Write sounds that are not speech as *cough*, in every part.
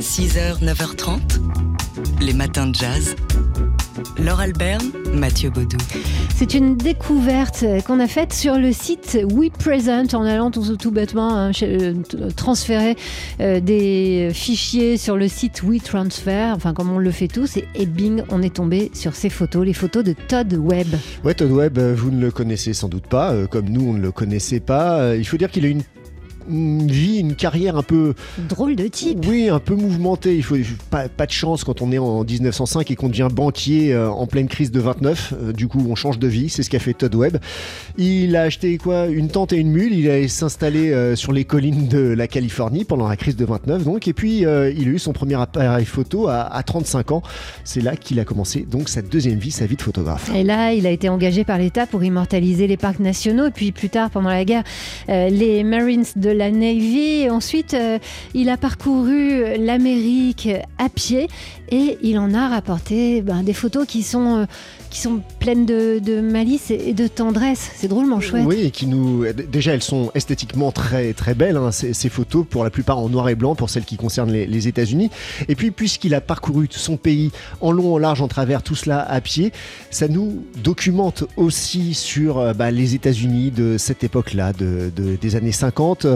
6h, 9h30, les matins de jazz. Laure Albert, Mathieu Baudou. C'est une découverte qu'on a faite sur le site WePresent en allant tout, tout bêtement hein, euh, transférer euh, des fichiers sur le site WeTransfer, enfin comme on le fait tous, et, et bing, on est tombé sur ces photos, les photos de Todd Webb. Ouais, Todd Webb, euh, vous ne le connaissez sans doute pas, comme nous on ne le connaissait pas. Il faut dire qu'il a une une vie, une carrière un peu. Drôle de type. Oui, un peu mouvementée. Il faut pas, pas de chance quand on est en 1905 et qu'on devient banquier euh, en pleine crise de 29. Euh, du coup, on change de vie. C'est ce qu'a fait Todd Webb. Il a acheté quoi? Une tente et une mule. Il allait s'installer euh, sur les collines de la Californie pendant la crise de 29. Donc, et puis il a eu son premier appareil photo à, à 35 ans. C'est là qu'il a commencé donc sa deuxième vie, sa vie de photographe. Et là, il a été engagé par l'État pour immortaliser les parcs nationaux. Et puis plus tard, pendant la guerre, les Marines de la Navy. Ensuite, euh, il a parcouru l'Amérique à pied et il en a rapporté ben, des photos qui sont, euh, qui sont pleines de, malice et de tendresse. C'est drôlement chouette. Oui, et qui nous. Déjà, elles sont esthétiquement très, très belles, hein, ces, photos, pour la plupart en noir et blanc, pour celles qui concernent les, États-Unis. Et puis, puisqu'il a parcouru son pays en long, en large, en travers, tout cela à pied, ça nous documente aussi sur euh, bah, les États-Unis de cette époque-là, de, des années 50.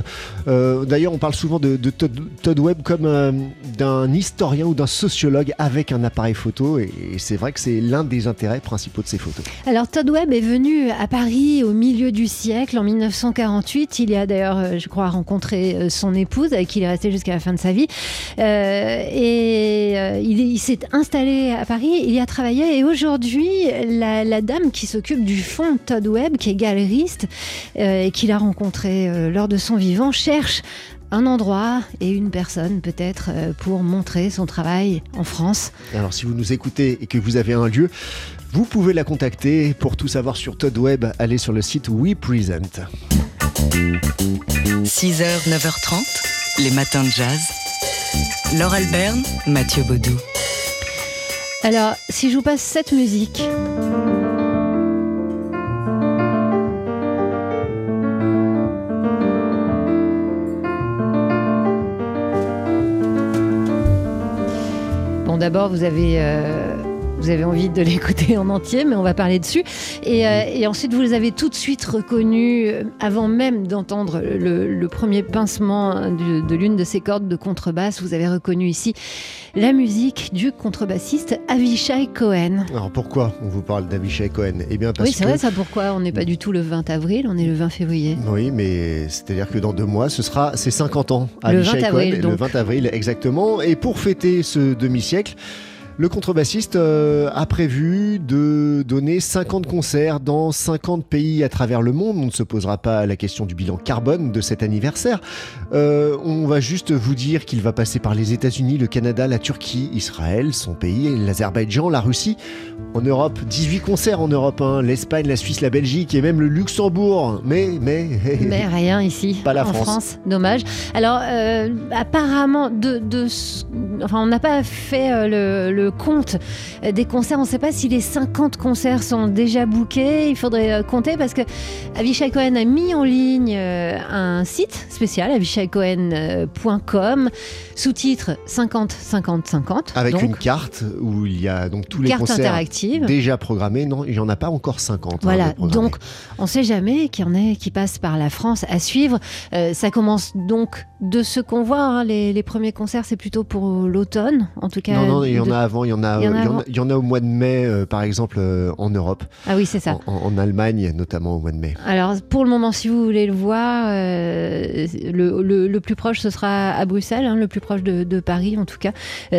Euh, d'ailleurs, on parle souvent de, Todd, Webb comme euh, d'un historien ou d'un sociologue avec un appareil photo, et, c'est vrai que c'est l'un des intérêts principaux de ces photos. Alors, Todd Webb est venu à Paris au milieu du siècle, en 1948. Il y a d'ailleurs, euh, je crois, rencontré son épouse, avec qui il est resté jusqu'à la fin de sa vie. et il, s'est installé à Paris, il y a travaillé, et aujourd'hui, la, dame qui s'occupe du fond Todd Webb, qui est galeriste, et qu'il a rencontré lors de son vivant, cherche un endroit et une personne peut-être euh, pour montrer son travail en France. Alors si vous nous écoutez et que vous avez un lieu, vous pouvez la contacter. Pour tout savoir sur Todd Web, allez sur le site WePresent. 6h, 9h30, les matins de jazz. Laure Alberne, Mathieu Baudou. Alors, si je vous passe cette musique... d'abord, vous avez euh, vous avez envie de *laughs* l'écouter en entier, mais on va parler dessus. Et, euh, ensuite, vous les avez tout de suite reconnus, euh, avant même d'entendre le, premier pincement de, l'une de ces cordes de contrebasse. Vous avez reconnu ici la musique du contrebassiste Avishai Cohen. Alors pourquoi on vous parle d'Avishai Cohen? Eh bien parce Oui, c'est vrai ça. Pourquoi On n'est pas du tout le 20 avril, on est le 20 février. Oui, mais c'est-à-dire que dans deux mois, ce sera ses 50 ans. Avishai Cohen, le 20 avril, exactement. Et pour fêter ce demi-siècle, le contrebassiste euh, a prévu de donner 50 concerts dans 50 pays à travers le monde. On ne se posera pas la question du bilan carbone de cet anniversaire. Euh, on va juste vous dire qu'il va passer par les États-Unis, le Canada, la Turquie, Israël, son pays, l'Azerbaïdjan, la Russie. En Europe, 18 concerts en Europe, hein. l'Espagne, la Suisse, la Belgique et même le Luxembourg. Mais, mais, *laughs* mais rien ici. Pas la en France. Dommage. Alors, euh, apparemment, de, enfin, on n'a pas fait le compte des concerts. On ne sait pas si les 50 concerts sont déjà bookés. Il faudrait euh, compter parce que Avishai Cohen a mis en ligne euh, un site spécial, avishaicohen.com, sous-titre 50 50 50. Avec une carte où il y a donc tous les concerts déjà programmés. Non, il n'y en a pas encore 50. Hein, voilà, donc on ne sait jamais qu'il y en ait qui passent par la France à suivre. Euh, ça commence donc de ce qu'on voit. Hein, les, premiers concerts, c'est plutôt pour l'automne, en tout cas. Non, non, il y en a avant, il y en a, il y en a, au mois de mai, euh, par exemple, euh, en Europe. Ah oui, c'est ça. En, Allemagne, notamment au mois de mai. Alors, pour le moment, si vous voulez le voir, euh, le, plus proche, ce sera à Bruxelles, hein, le plus proche de, Paris, en tout cas,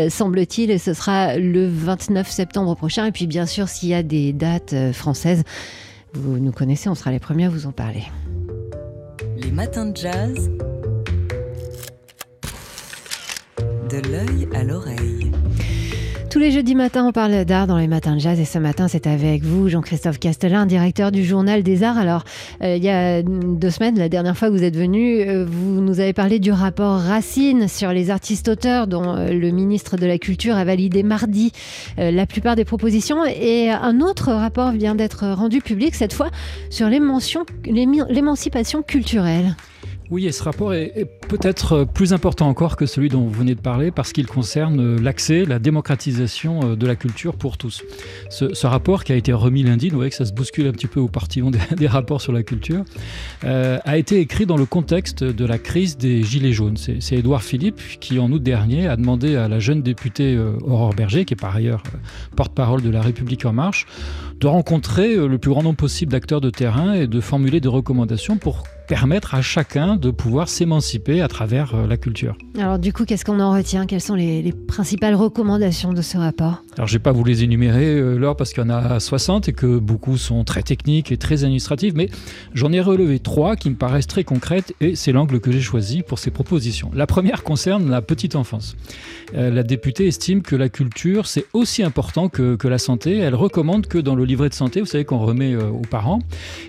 semble-t-il, et ce sera le 29 septembre prochain. Et puis, bien sûr, s'il y a des dates françaises, vous nous connaissez, on sera les premiers à vous en parler. Les matins de jazz. De l'œil à l'oreille. Tous les jeudis matins, on parle d'art dans les matins de jazz et ce matin, c'est avec vous, Jean-Christophe Castellin, directeur du Journal des Arts. Alors, euh, il y a deux semaines, la dernière fois que vous êtes venu, euh, vous nous avez parlé du rapport Racine sur les artistes-auteurs dont euh, le ministre de la Culture a validé mardi la plupart des propositions. Et un autre rapport vient d'être rendu public, cette fois sur l'émancipation culturelle. Oui, et ce rapport est, peut-être plus important encore que celui dont vous venez de parler parce qu'il concerne l'accès, la démocratisation euh, de la culture pour tous. Ce, rapport qui a été remis lundi, vous voyez que ça se bouscule un petit peu au partillon des, *laughs* des rapports sur la culture, euh, a été écrit dans le contexte de la crise des Gilets jaunes. C'est Édouard Philippe qui, en août dernier, a demandé à la jeune députée euh, Aurore Berger, qui est par ailleurs porte-parole de La République En Marche, de rencontrer le plus grand nombre possible d'acteurs de terrain et de formuler des recommandations pour permettre à chacun de pouvoir s'émanciper à travers euh, la culture. Alors du coup, qu'est-ce qu'on en retient? Quelles sont les, principales recommandations de ce rapport? Alors je ne vais pas vous les énumérer, euh, Laure, parce qu'il y en a 60 et que beaucoup sont très techniques et très administratifs, mais j'en ai relevé trois qui me paraissent très concrètes et c'est l'angle que j'ai choisi pour ces propositions. La première concerne la petite enfance. Euh, la députée estime que la culture, c'est aussi important que, que, la santé. Elle recommande que dans le livret de santé, vous savez qu'on remet aux parents,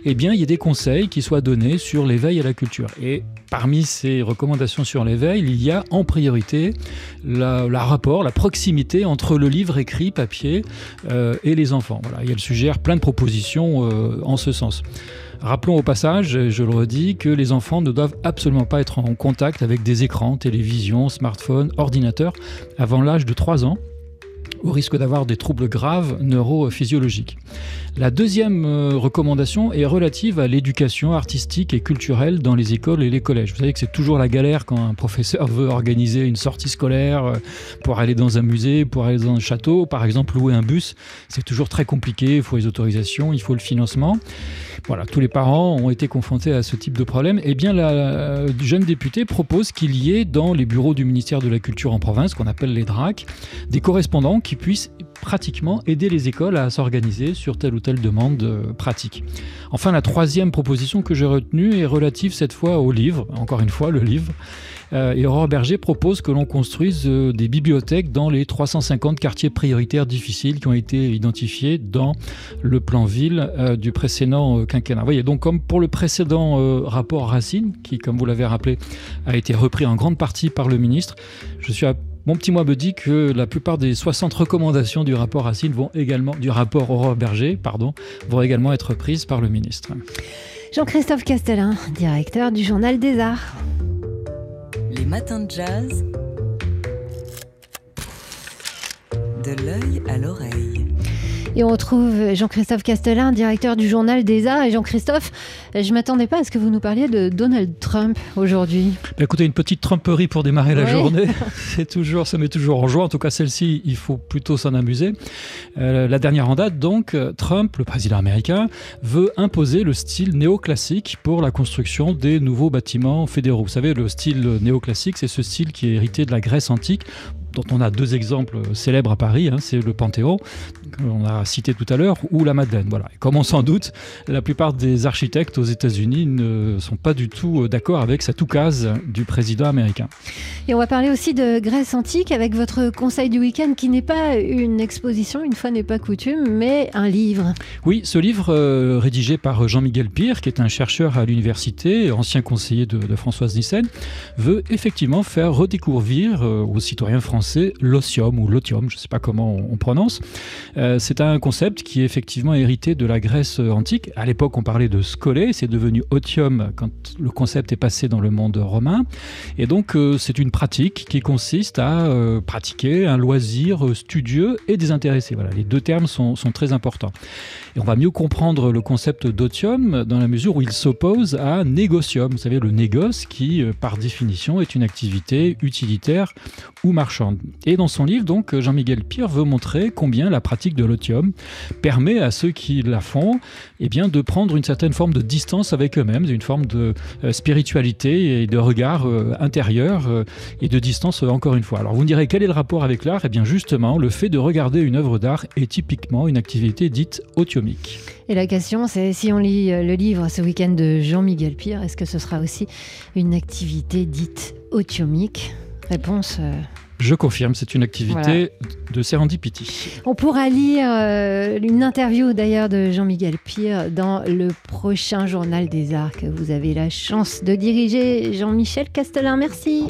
eh bien, il y ait des conseils qui soient donnés sur l'éveil à la culture. Et parmi ces recommandations sur l'éveil, il y a en priorité la, rapport, la proximité entre le livre écrit, papier, euh, et les enfants. Voilà, et elle suggère plein de propositions euh, en ce sens. Rappelons au passage, je le redis, que les enfants ne doivent absolument pas être en contact avec des écrans, télévision, smartphones, ordinateurs avant l'âge de 3 ans au risque d'avoir des troubles graves neurophysiologiques. La deuxième euh, recommandation est relative à l'éducation artistique et culturelle dans les écoles et les collèges. Vous savez que c'est toujours la galère quand un professeur veut organiser une sortie scolaire euh, pour aller dans un musée, pour aller dans un château, par exemple louer un bus. C'est toujours très compliqué, il faut les autorisations, il faut le financement. Voilà, tous les parents ont été confrontés à ce type de problème. Eh bien, la euh, jeune députée propose qu'il y ait dans les bureaux du ministère de la Culture en province, qu'on appelle les DRAC, des correspondants qui puissent pratiquement aider les écoles à s'organiser sur telle ou telle demande euh, pratique. Enfin, la troisième proposition que j'ai retenue est relative cette fois au livre, encore une fois le livre. Euh, et Aurore Berger propose que l'on construise euh, des bibliothèques dans les 350 quartiers prioritaires difficiles qui ont été identifiés dans le plan ville du précédent quinquennat. Vous voyez, donc comme pour le précédent rapport Racine, qui, comme vous l'avez rappelé, a été repris en grande partie par le ministre, je suis à mon petit moi me dit que la plupart des 60 recommandations du rapport Racine vont également, du rapport Aurore Berger, pardon, vont également être prises par le ministre. Jean-Christophe Castellin, directeur du Journal des Arts. Les matins de jazz. De l'œil à l'oreille. Et on retrouve Jean-Christophe Castellin, directeur du journal des Arts. Et Jean-Christophe, je ne m'attendais pas à ce que vous nous parliez de Donald Trump aujourd'hui. Bah, écoutez, une petite trumperie pour démarrer la journée. *laughs* C'est toujours, ça met toujours en joie. En tout cas, celle-ci, il faut plutôt s'en amuser. Euh, la dernière en date, donc, Trump, le président américain, veut imposer le style néoclassique pour la construction des nouveaux bâtiments fédéraux. Vous savez, le style néoclassique, c'est ce style qui est hérité de la Grèce antique dont on a deux exemples célèbres à Paris, hein, c'est le Panthéon, qu'on a cité tout à l'heure, ou la Madeleine. Voilà. comme on s'en doute, la plupart des architectes aux États-Unis ne sont pas du tout d'accord avec cette oukase du président américain. Et on va parler aussi de Grèce antique avec votre conseil du week-end qui n'est pas une exposition, une fois n'est pas coutume, mais un livre. Oui, ce livre euh, rédigé par Jean-Miguel Pire, qui est un chercheur à l'université, ancien conseiller de, Françoise Nissen, veut effectivement faire redécouvrir euh, aux citoyens français l'otium ou l'otium, je ne sais pas comment on, prononce. Euh, c'est un concept qui est effectivement hérité de la Grèce antique. À l'époque, on parlait de scolé, c'est devenu otium quand le concept est passé dans le monde romain. Et donc, euh, c'est une pratique qui consiste à euh, pratiquer un loisir studieux et désintéressé. Voilà, les deux termes sont, sont très importants. Et on va mieux comprendre le concept d'otium dans la mesure où il s'oppose à négocium. Vous savez, le négoce qui, par définition, est une activité utilitaire ou marchande. Et dans son livre, donc, Jean-Miguel Pire veut montrer combien la pratique de l'otium permet à ceux qui la font eh bien, de prendre une certaine forme de distance avec eux-mêmes, une forme de euh, spiritualité et de regard euh, intérieur euh, et de distance encore une fois. Alors vous me direz quel est le rapport avec l'art? Eh bien justement, le fait de regarder une œuvre d'art est typiquement une activité dite otiomique. Et la question, c'est si on lit le livre ce week-end de Jean-Miguel Pire, est-ce que ce sera aussi une activité dite otiomique Réponse je confirme, c'est une activité de serendipity. On pourra lire euh, une interview d'ailleurs de Jean-Miguel Pire dans le prochain journal des arts que vous avez la chance de diriger. Jean-Michel Castelin, merci.